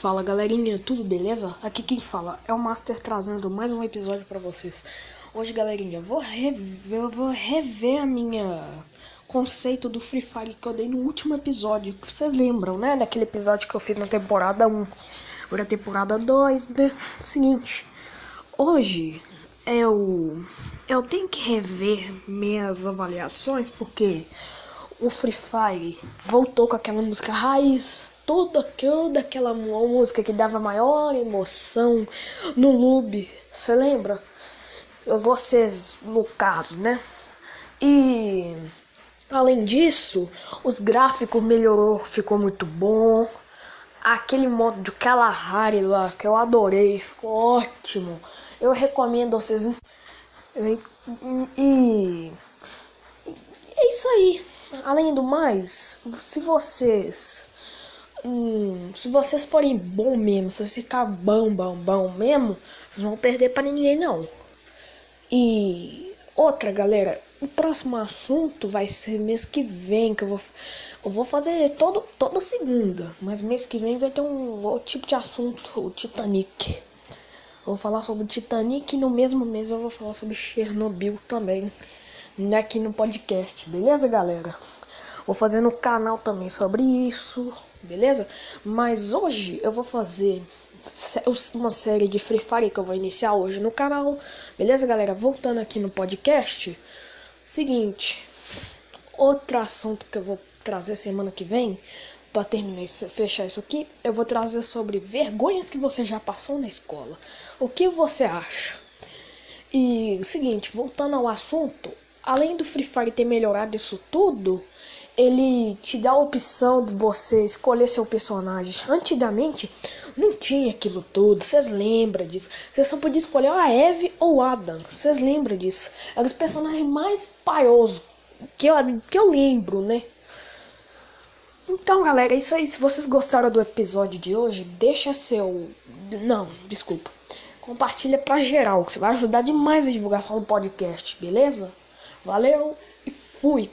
Fala galerinha, tudo beleza? Aqui quem fala é o Master trazendo mais um episódio para vocês. Hoje, galerinha, vou rever, vou rever a minha conceito do Free Fire que eu dei no último episódio. Que vocês lembram, né? Daquele episódio que eu fiz na temporada 1. Agora temporada 2, né? Seguinte, hoje eu eu tenho que rever minhas avaliações porque o Free Fire voltou com aquela música raiz, toda, aquela música que dava maior emoção no Lube, você lembra? Vocês, no caso, né? E além disso, os gráficos melhorou, ficou muito bom. Aquele modo de Kalahari lá que eu adorei, ficou ótimo. Eu recomendo vocês. E é isso aí. Além do mais, se vocês. Hum, se vocês forem bom mesmo, se vocês ficar bom, bom, bom mesmo, vocês vão perder para ninguém não. E outra galera, o próximo assunto vai ser mês que vem, que eu vou, eu vou fazer todo, toda segunda, mas mês que vem vai ter um outro tipo de assunto, o Titanic. Eu vou falar sobre o Titanic e no mesmo mês eu vou falar sobre Chernobyl também aqui no podcast, beleza, galera? Vou fazer no canal também sobre isso, beleza? Mas hoje eu vou fazer uma série de Free Fire que eu vou iniciar hoje no canal, beleza, galera? Voltando aqui no podcast, seguinte, outro assunto que eu vou trazer semana que vem, para terminar isso, fechar isso aqui, eu vou trazer sobre vergonhas que você já passou na escola. O que você acha? E seguinte, voltando ao assunto, além do Free Fire ter melhorado isso tudo, ele te dá a opção de você escolher seu personagem. Antigamente não tinha aquilo tudo, vocês lembram disso? Você só podia escolher a Eve ou Adam. Vocês lembram disso? Eram os personagens mais paiosos que eu, que eu lembro, né? Então, galera, é isso aí. Se vocês gostaram do episódio de hoje, deixa seu. Não, desculpa. Compartilha pra geral, que você vai ajudar demais a divulgação do podcast, beleza? Valeu e fui!